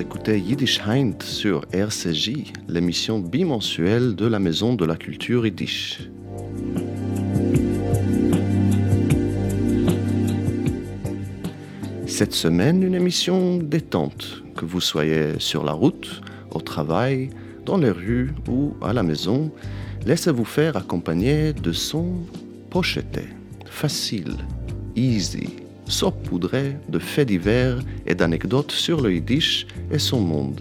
Écoutez Yiddish Heint sur RCJ, l'émission bimensuelle de la Maison de la Culture Yiddish. Cette semaine, une émission détente, que vous soyez sur la route, au travail, dans les rues ou à la maison, laissez-vous faire accompagner de sons pochetés, faciles, easy, saupoudrés de faits divers et d'anecdotes sur le Yiddish et son monde.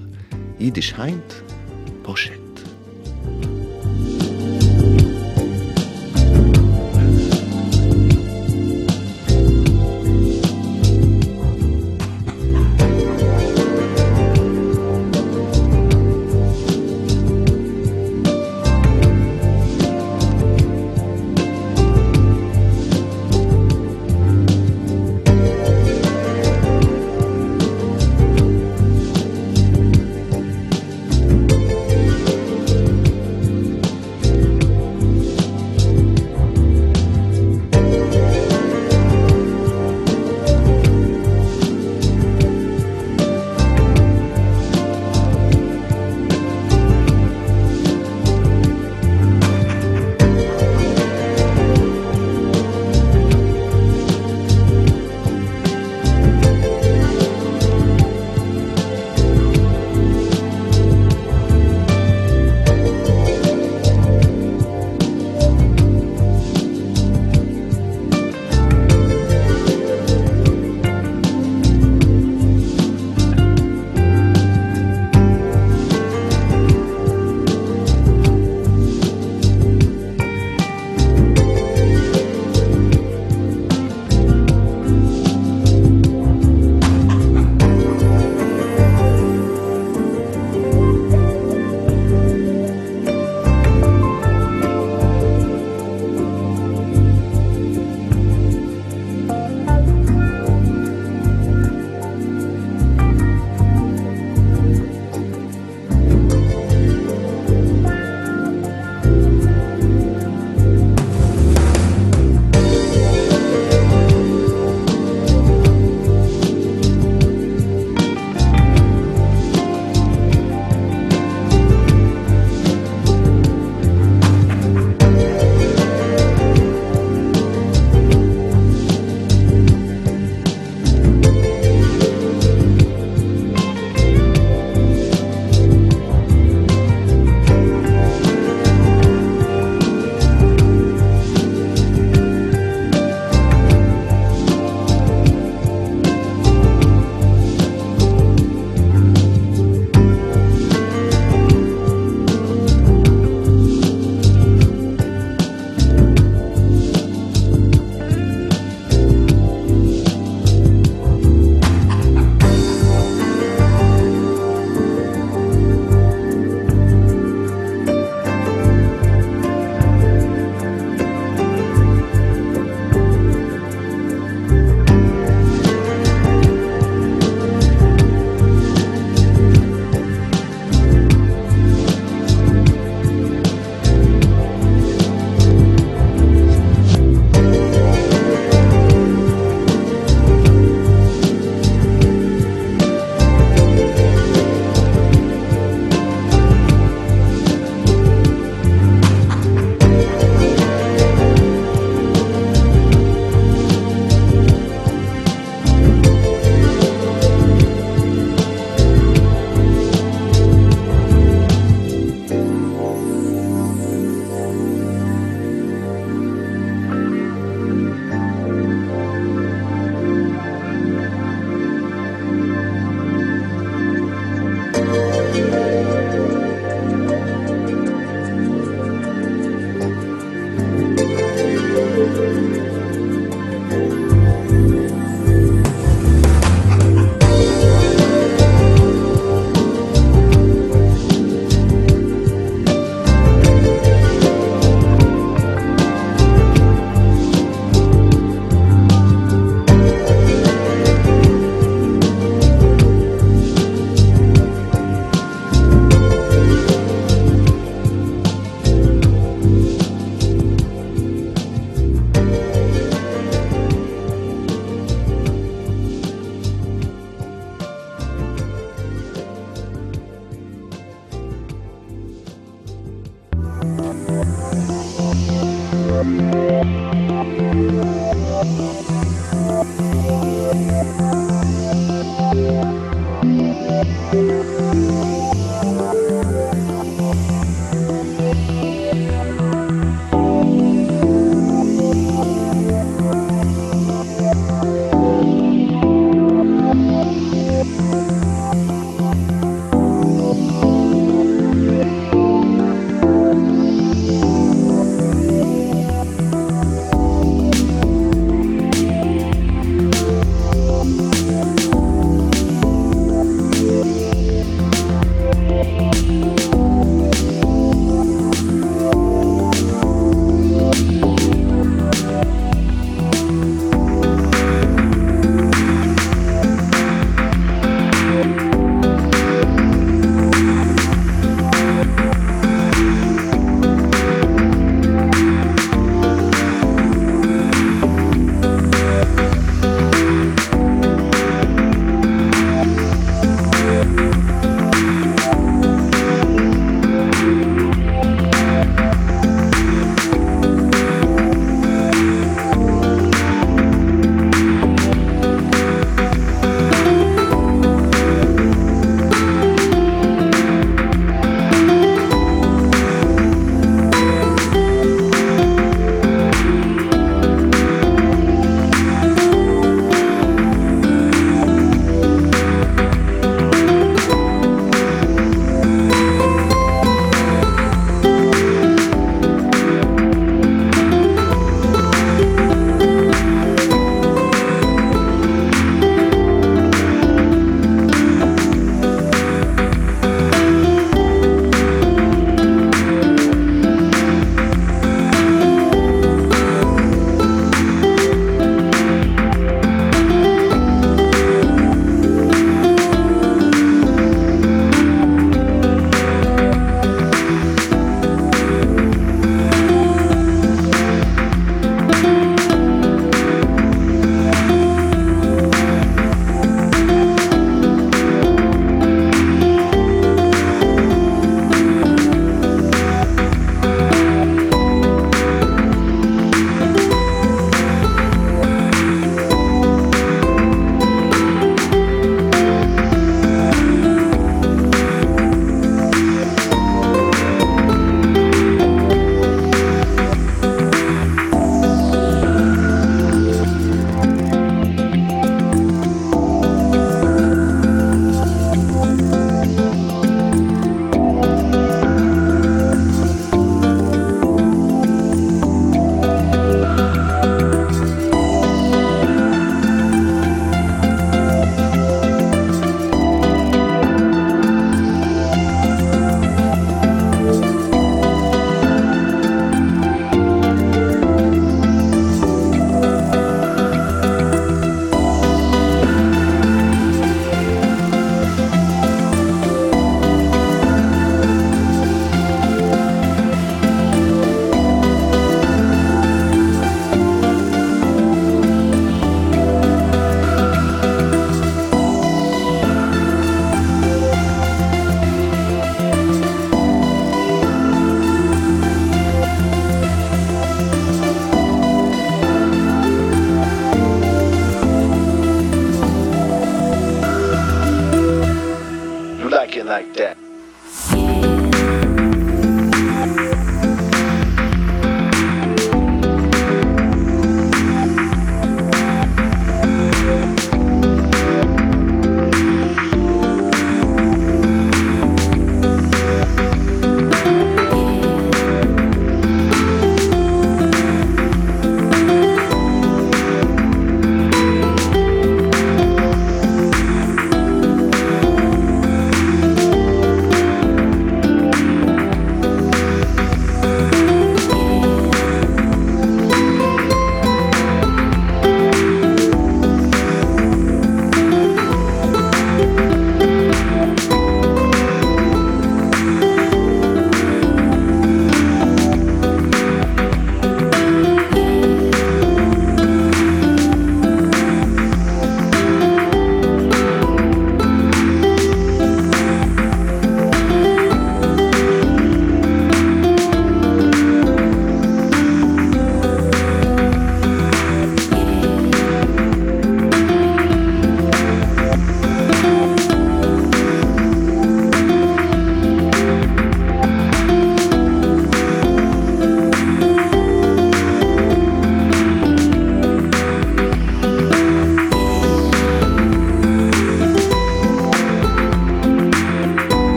Yiddish Heint, pochette.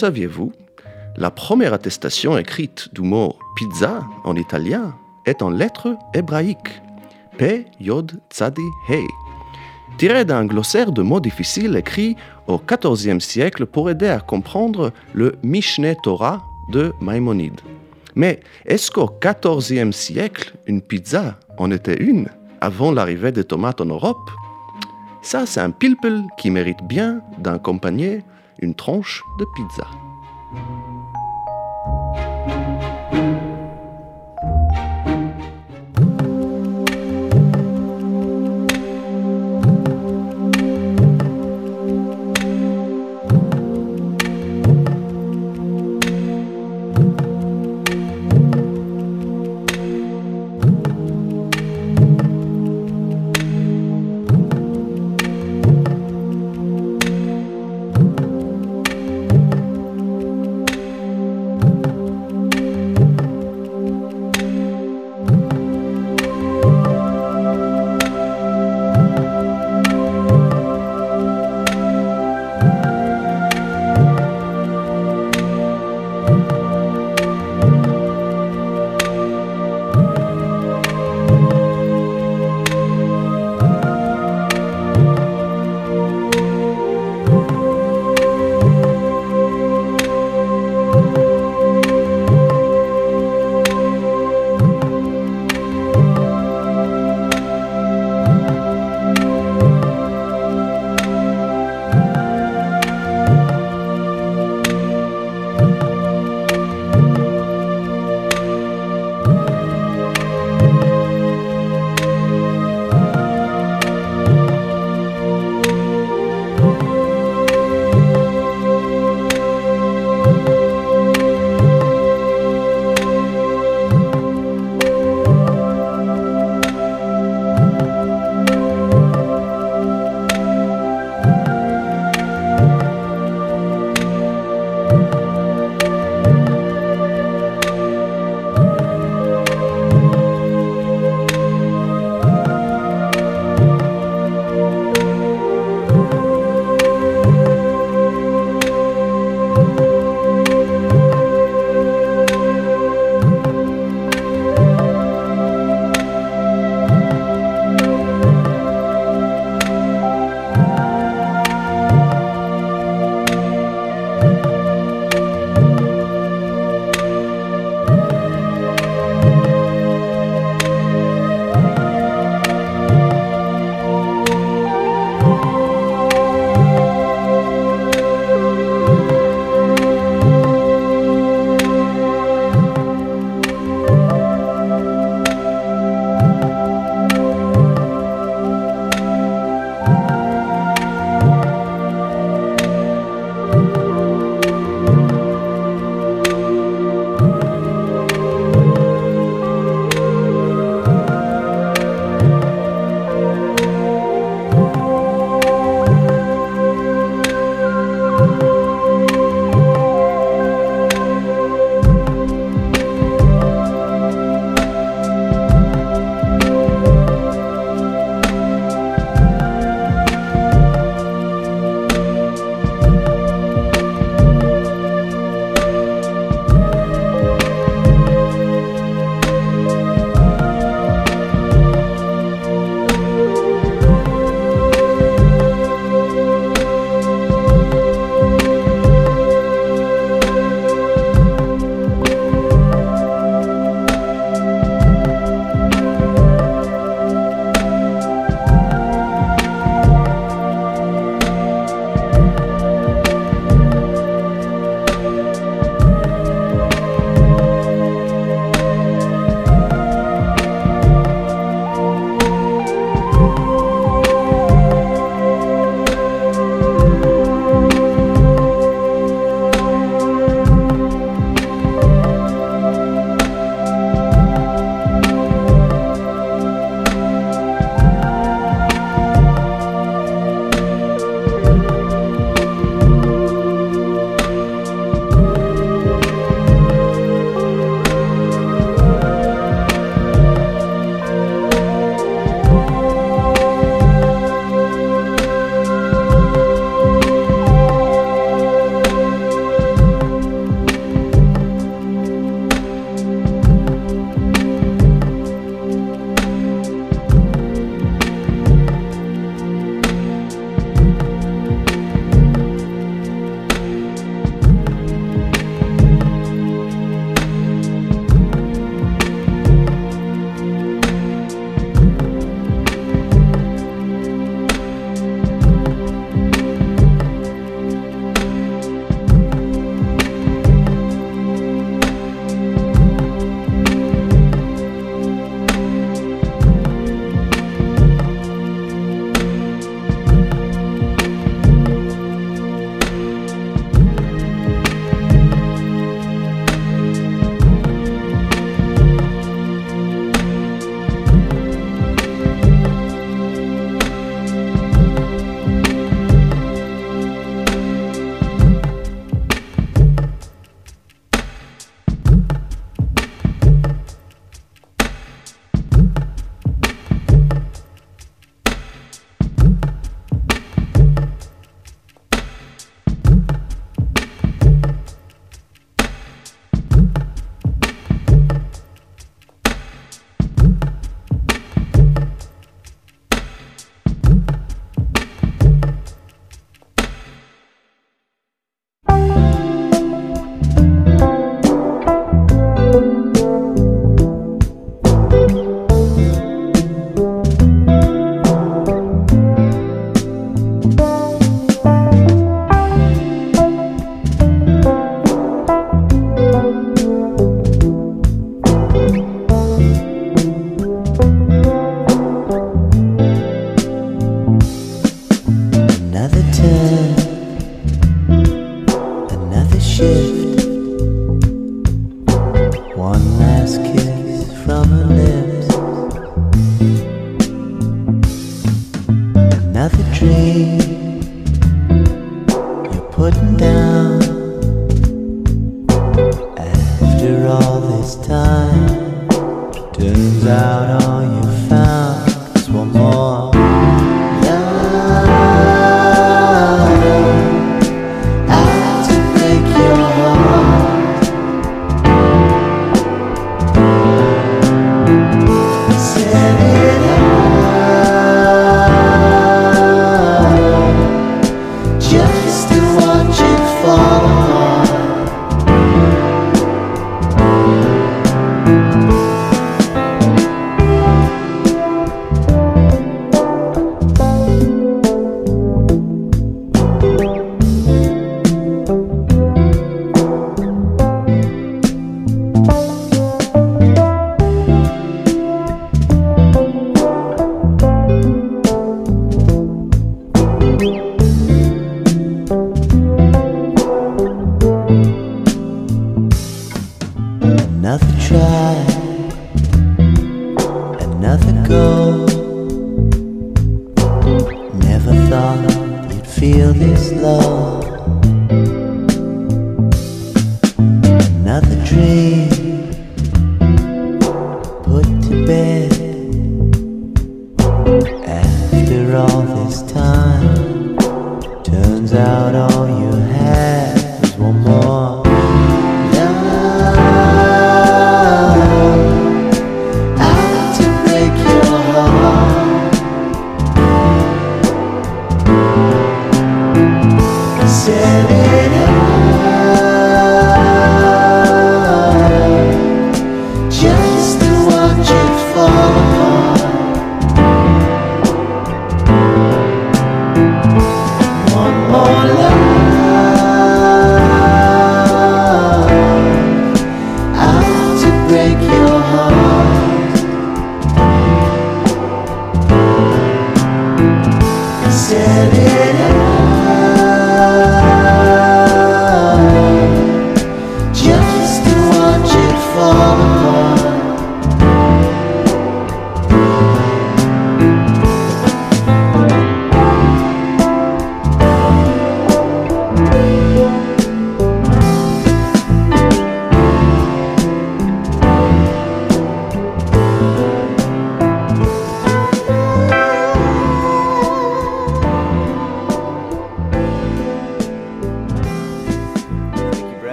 Saviez-vous La première attestation écrite du mot pizza en italien est en lettres hébraïques. P, Yod, Tzadi, Hey. Tiré d'un glossaire de mots difficiles écrit au XIVe siècle pour aider à comprendre le Mishneh Torah de Maïmonide. Mais est-ce qu'au XIVe siècle, une pizza en était une avant l'arrivée des tomates en Europe? Ça, c'est un pilpel qui mérite bien d'accompagner une tranche de pizza.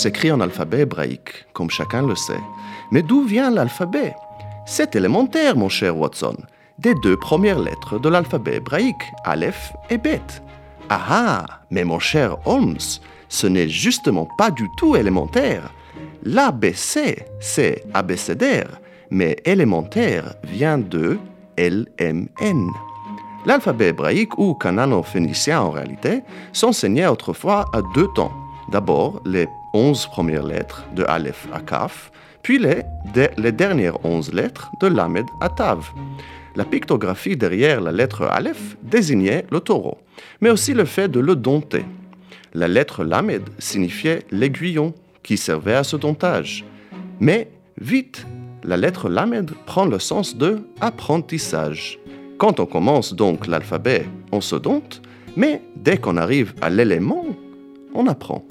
S'écrit en alphabet hébraïque, comme chacun le sait. Mais d'où vient l'alphabet? C'est élémentaire, mon cher Watson. Des deux premières lettres de l'alphabet hébraïque, Aleph et Bet. Ah ah Mais mon cher Holmes, ce n'est justement pas du tout élémentaire. L'ABC, c'est abécédaire, mais élémentaire vient de LMN. L'alphabet hébraïque ou canano-phénicien en réalité s'enseignait autrefois à deux temps. D'abord, les onze premières lettres de Aleph à Kaf, puis les, les dernières onze lettres de Lamed à Tav. La pictographie derrière la lettre Aleph désignait le taureau, mais aussi le fait de le dompter. La lettre Lamed signifiait l'aiguillon qui servait à ce domptage. Mais vite, la lettre Lamed prend le sens de apprentissage. Quand on commence donc l'alphabet, on se dompte, mais dès qu'on arrive à l'élément, on apprend.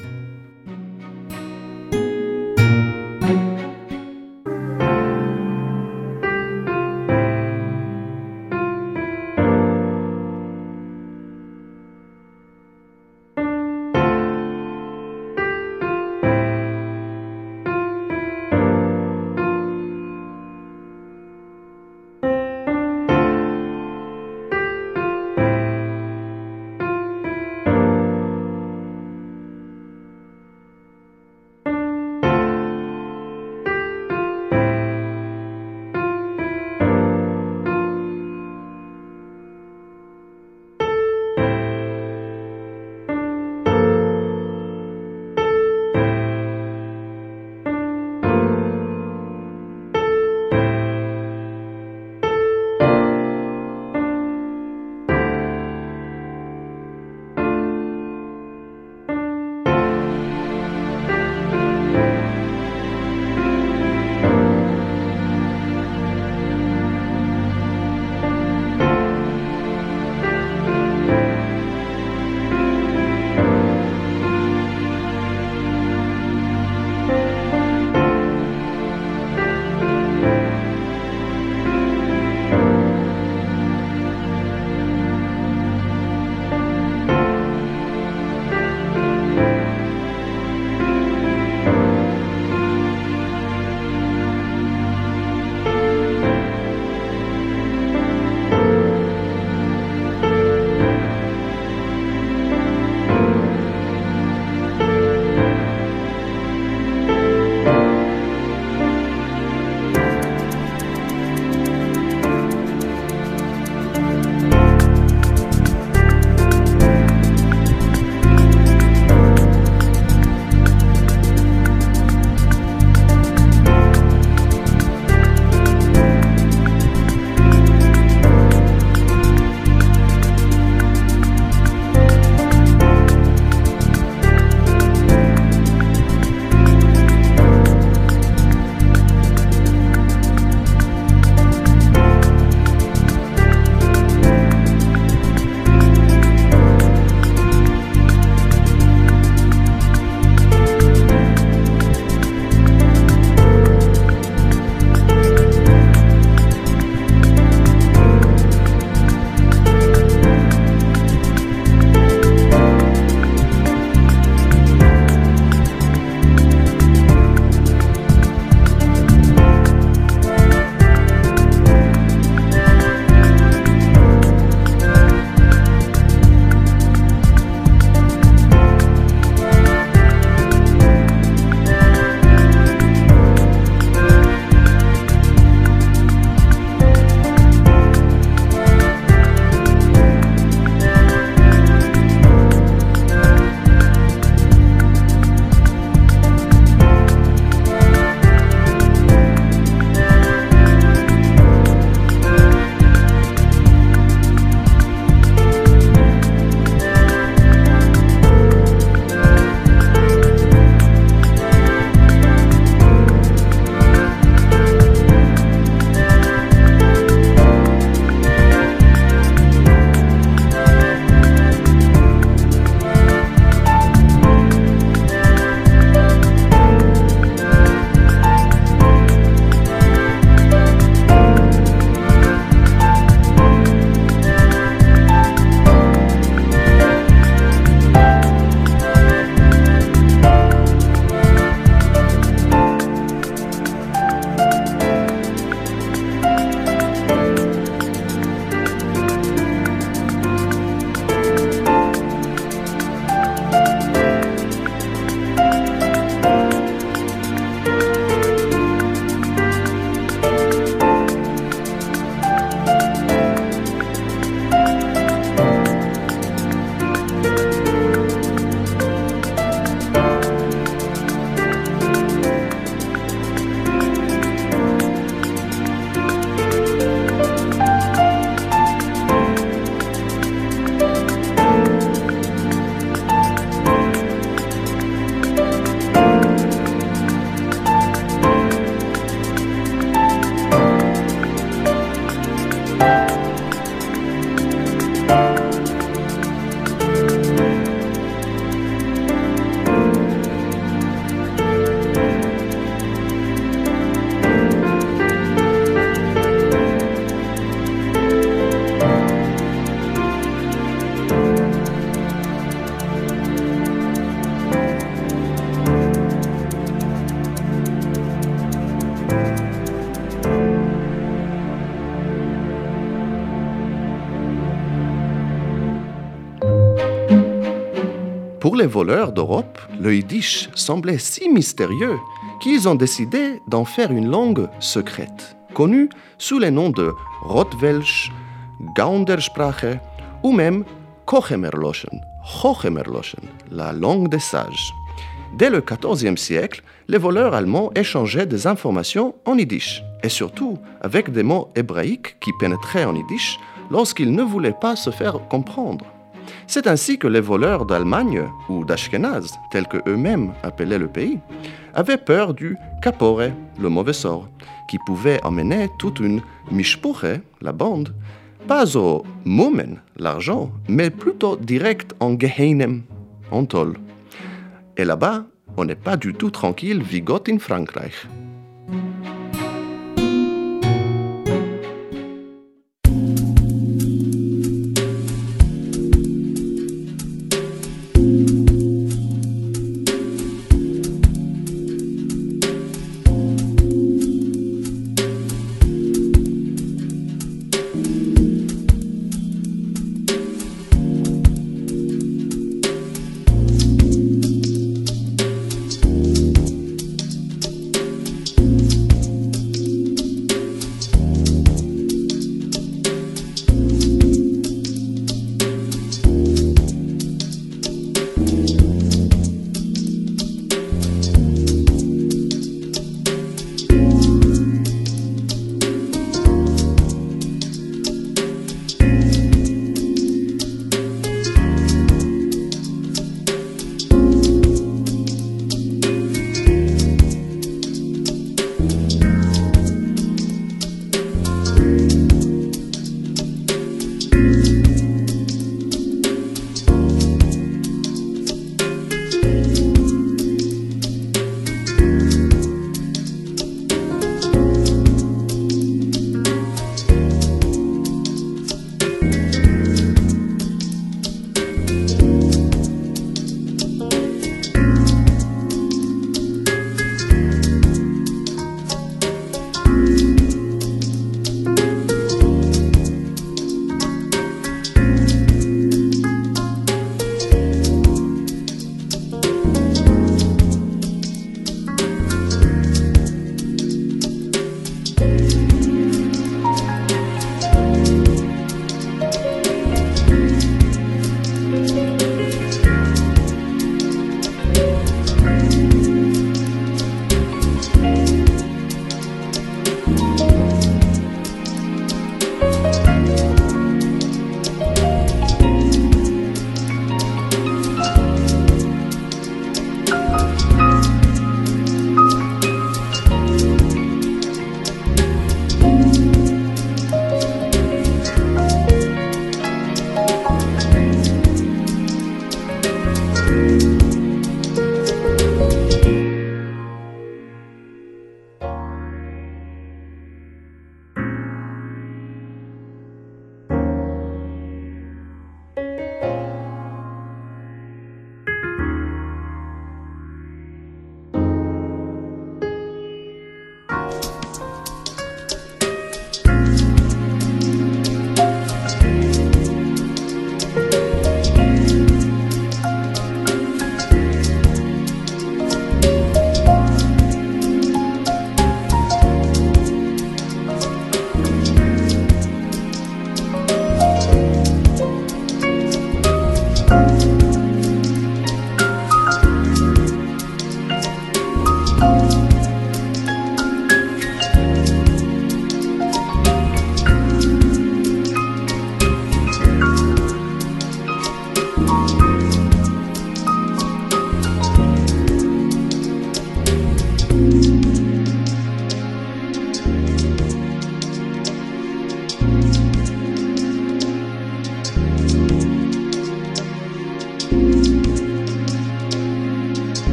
Les voleurs d'Europe, le yiddish semblait si mystérieux qu'ils ont décidé d'en faire une langue secrète, connue sous les noms de Rotwelsch, Gaundersprache ou même Kochemerloschen, Hochemerloschen, la langue des sages. Dès le XIVe siècle, les voleurs allemands échangeaient des informations en yiddish, et surtout avec des mots hébraïques qui pénétraient en yiddish lorsqu'ils ne voulaient pas se faire comprendre. C'est ainsi que les voleurs d'Allemagne ou d'Ashkenaz, tels que eux-mêmes appelaient le pays, avaient peur du capore, le mauvais sort, qui pouvait emmener toute une mishpuche, la bande, pas au mumen, l'argent, mais plutôt direct en geheinem, en tol. Et là-bas, on n'est pas du tout tranquille, vigot in Frankreich.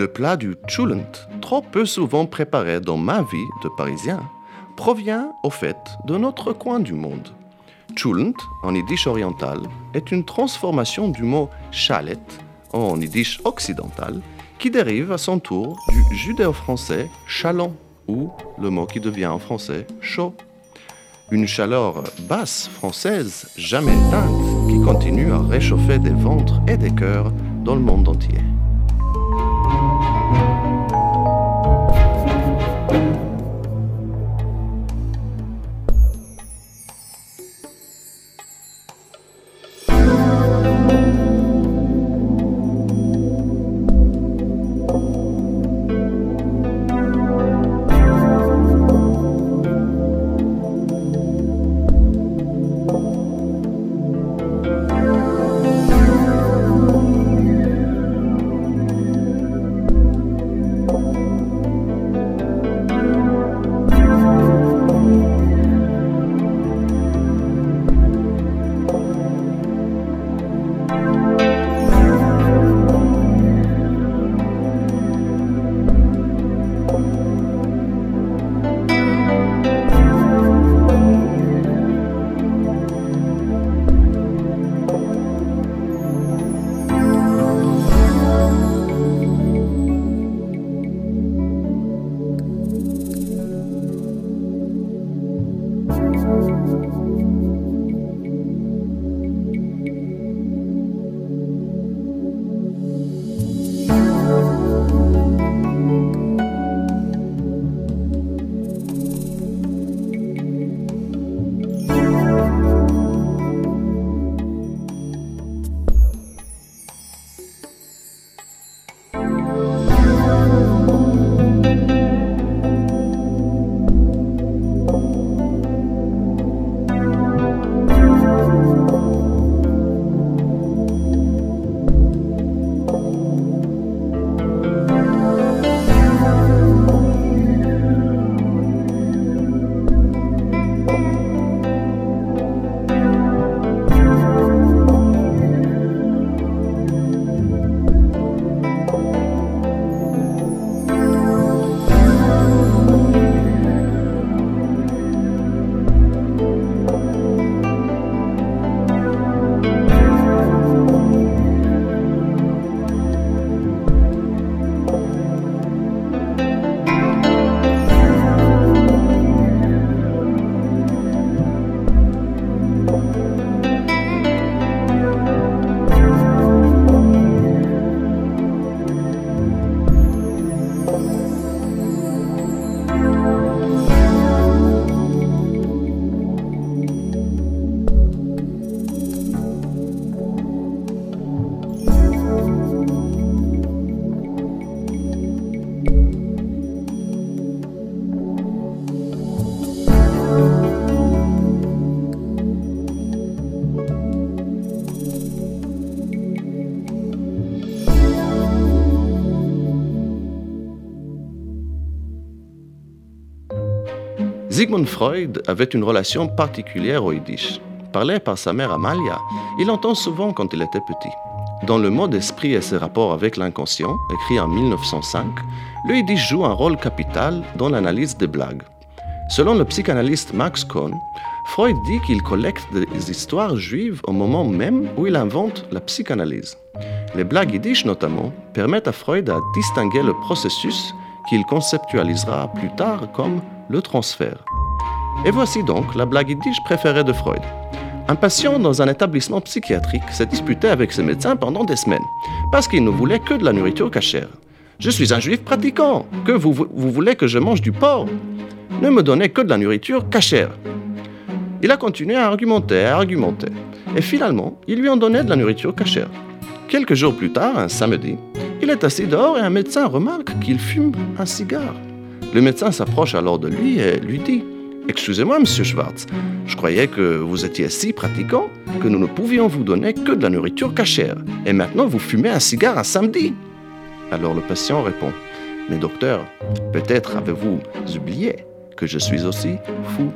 Le plat du chulent, trop peu souvent préparé dans ma vie de Parisien, provient au fait de notre coin du monde. Chulent, en yiddish oriental, est une transformation du mot chalet, en yiddish occidental, qui dérive à son tour du judéo-français chalon, ou le mot qui devient en français chaud. Une chaleur basse française jamais éteinte qui continue à réchauffer des ventres et des cœurs dans le monde entier. Sigmund Freud avait une relation particulière au Yiddish. Parlé par sa mère Amalia, il l'entend souvent quand il était petit. Dans Le mot d'esprit et ses rapports avec l'inconscient, écrit en 1905, le Yiddish joue un rôle capital dans l'analyse des blagues. Selon le psychanalyste Max Kohn, Freud dit qu'il collecte des histoires juives au moment même où il invente la psychanalyse. Les blagues yiddish notamment permettent à Freud de distinguer le processus qu'il conceptualisera plus tard comme le transfert. Et voici donc la blague yiddish préférée de Freud. Un patient dans un établissement psychiatrique s'est disputé avec ses médecins pendant des semaines, parce qu'il ne voulait que de la nourriture cachère. Je suis un juif pratiquant, que vous, vous voulez que je mange du porc Ne me donnez que de la nourriture cachère. Il a continué à argumenter, à argumenter, et finalement, ils lui ont donné de la nourriture cachère. Quelques jours plus tard, un samedi, il est assis dehors et un médecin remarque qu'il fume un cigare. Le médecin s'approche alors de lui et lui dit Excusez-moi, monsieur Schwartz, je croyais que vous étiez si pratiquant que nous ne pouvions vous donner que de la nourriture cachère. Et maintenant, vous fumez un cigare un samedi. Alors le patient répond Mais docteur, peut-être avez-vous oublié que je suis aussi fou.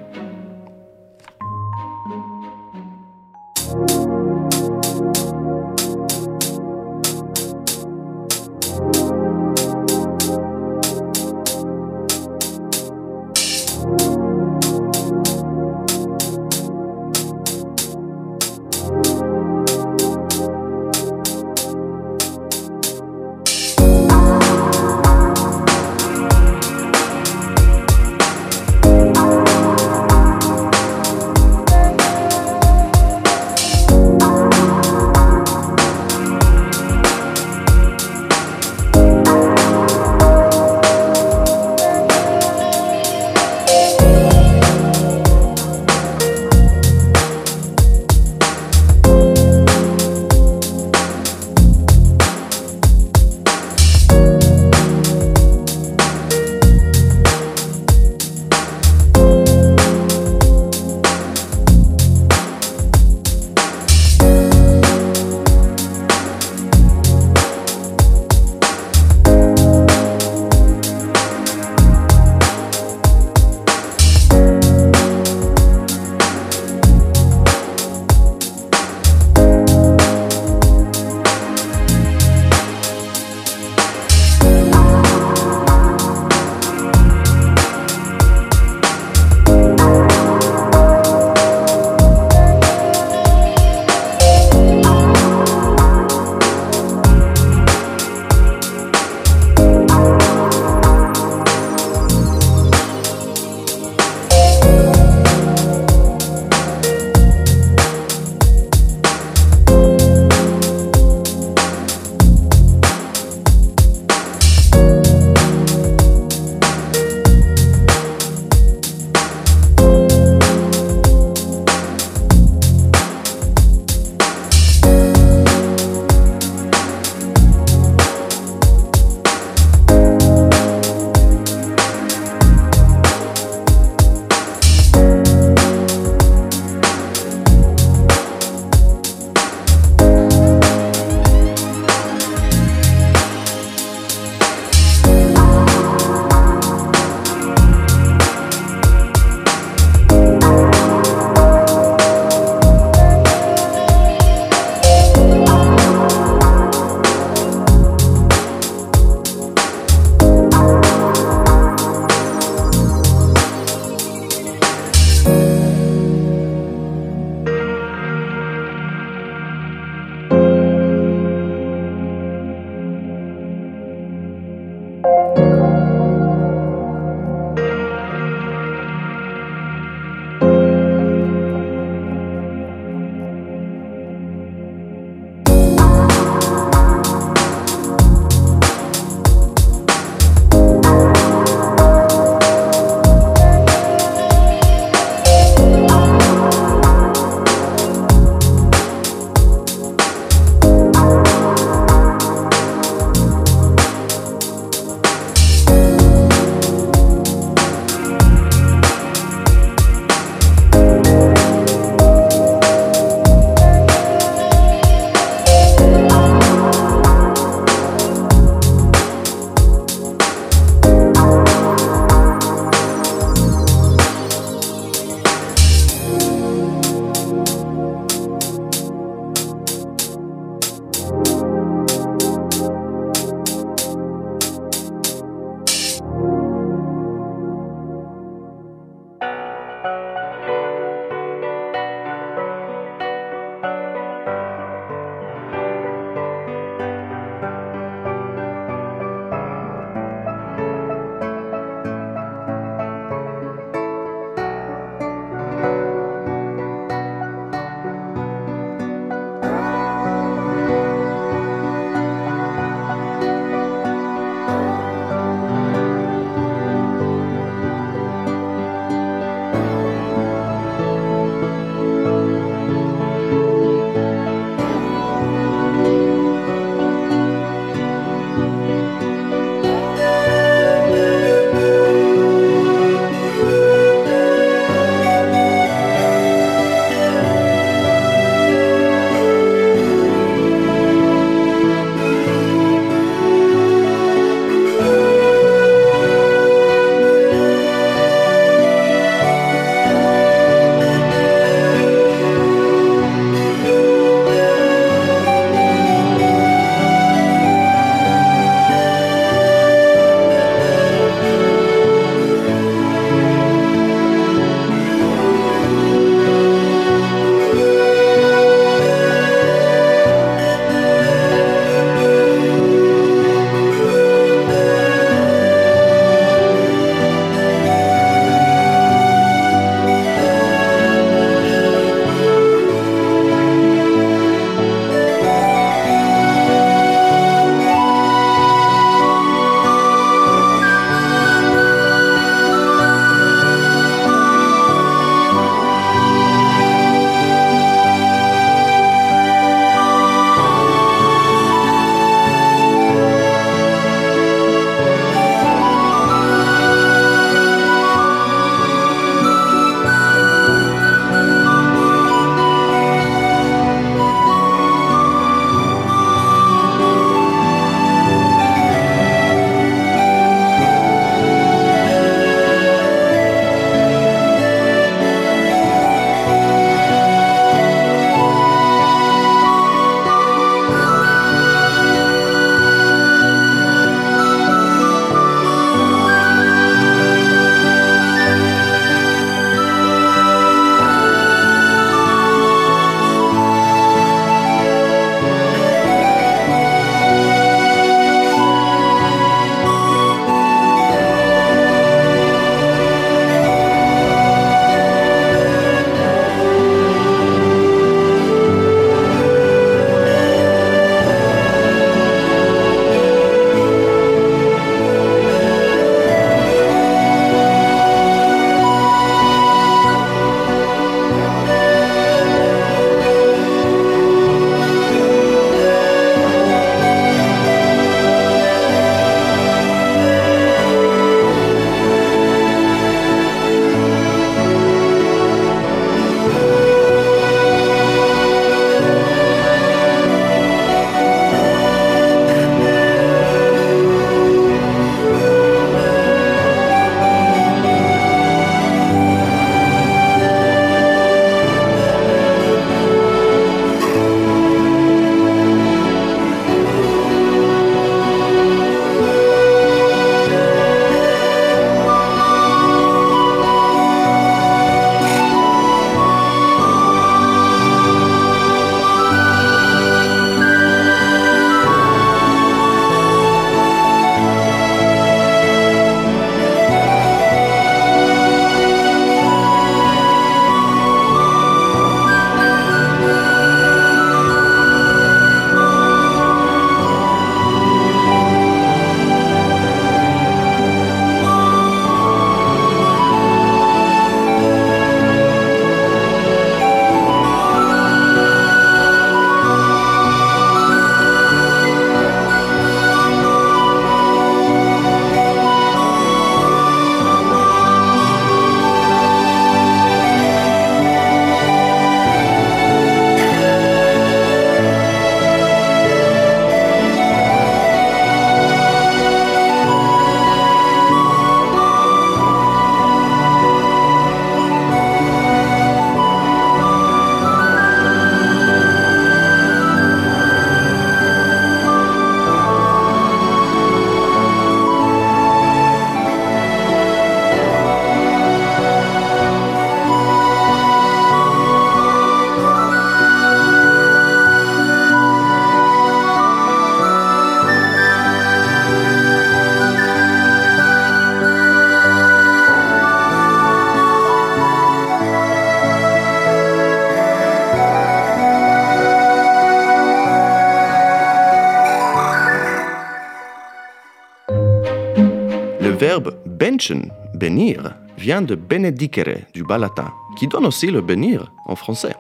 Benchen, bénir, vient de benedicere, du bas latin, qui donne aussi le bénir en français.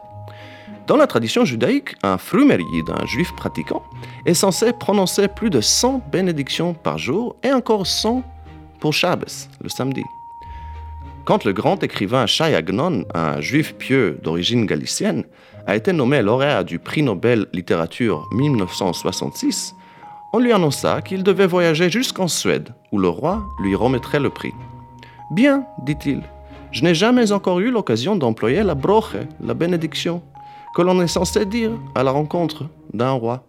Dans la tradition judaïque, un frumeride, un juif pratiquant, est censé prononcer plus de 100 bénédictions par jour et encore 100 pour Shabbos, le samedi. Quand le grand écrivain Shai Agnon, un juif pieux d'origine galicienne, a été nommé lauréat du prix Nobel littérature 1966, on lui annonça qu'il devait voyager jusqu'en Suède, où le roi lui remettrait le prix. Bien, dit-il, je n'ai jamais encore eu l'occasion d'employer la broche, la bénédiction que l'on est censé dire à la rencontre d'un roi.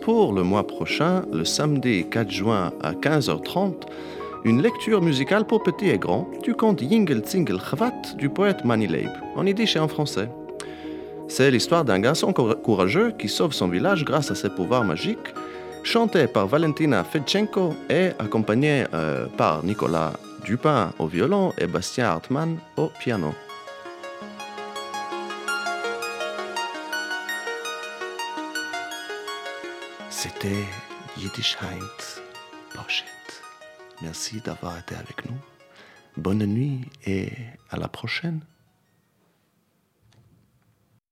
Pour le mois prochain, le samedi 4 juin à 15h30, une lecture musicale pour petits et grands du conte Yingel Tsingel Chvat du poète Manileib, en yiddish et en français. C'est l'histoire d'un garçon courageux qui sauve son village grâce à ses pouvoirs magiques, chanté par Valentina Fedchenko et accompagné euh, par Nicolas Dupin au violon et Bastien Hartmann au piano. C'était Yiddish Heinz Pochette. Merci d'avoir été avec nous. Bonne nuit et à la prochaine.